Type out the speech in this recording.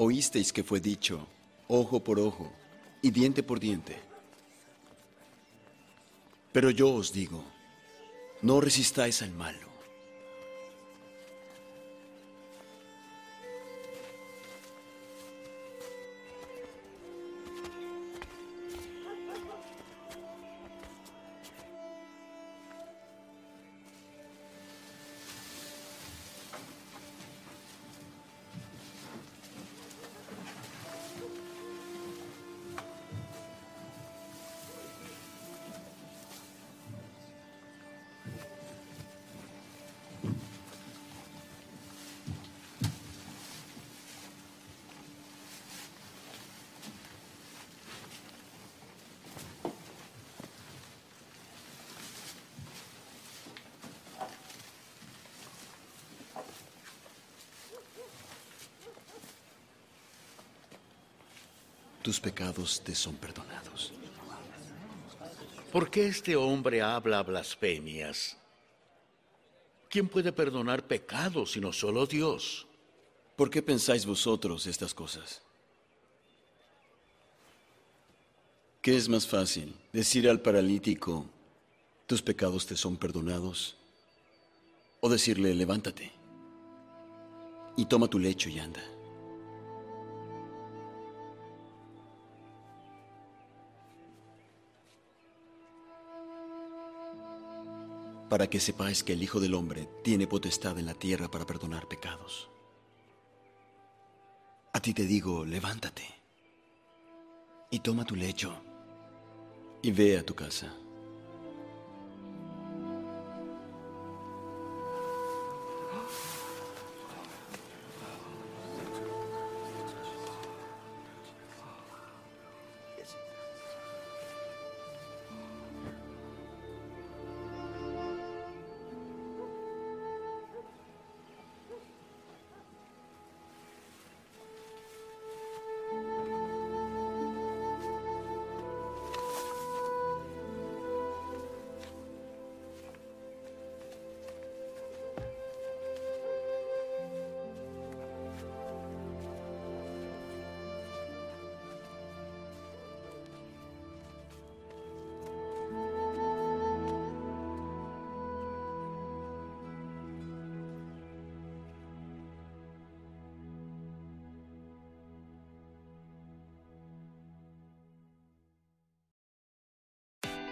Oísteis que fue dicho, ojo por ojo y diente por diente. Pero yo os digo, no resistáis al malo. Tus pecados te son perdonados. ¿Por qué este hombre habla blasfemias? ¿Quién puede perdonar pecados sino solo Dios? ¿Por qué pensáis vosotros estas cosas? ¿Qué es más fácil? ¿Decir al paralítico, tus pecados te son perdonados? ¿O decirle, levántate y toma tu lecho y anda? Para que sepáis que el Hijo del Hombre tiene potestad en la tierra para perdonar pecados. A ti te digo, levántate y toma tu lecho y ve a tu casa.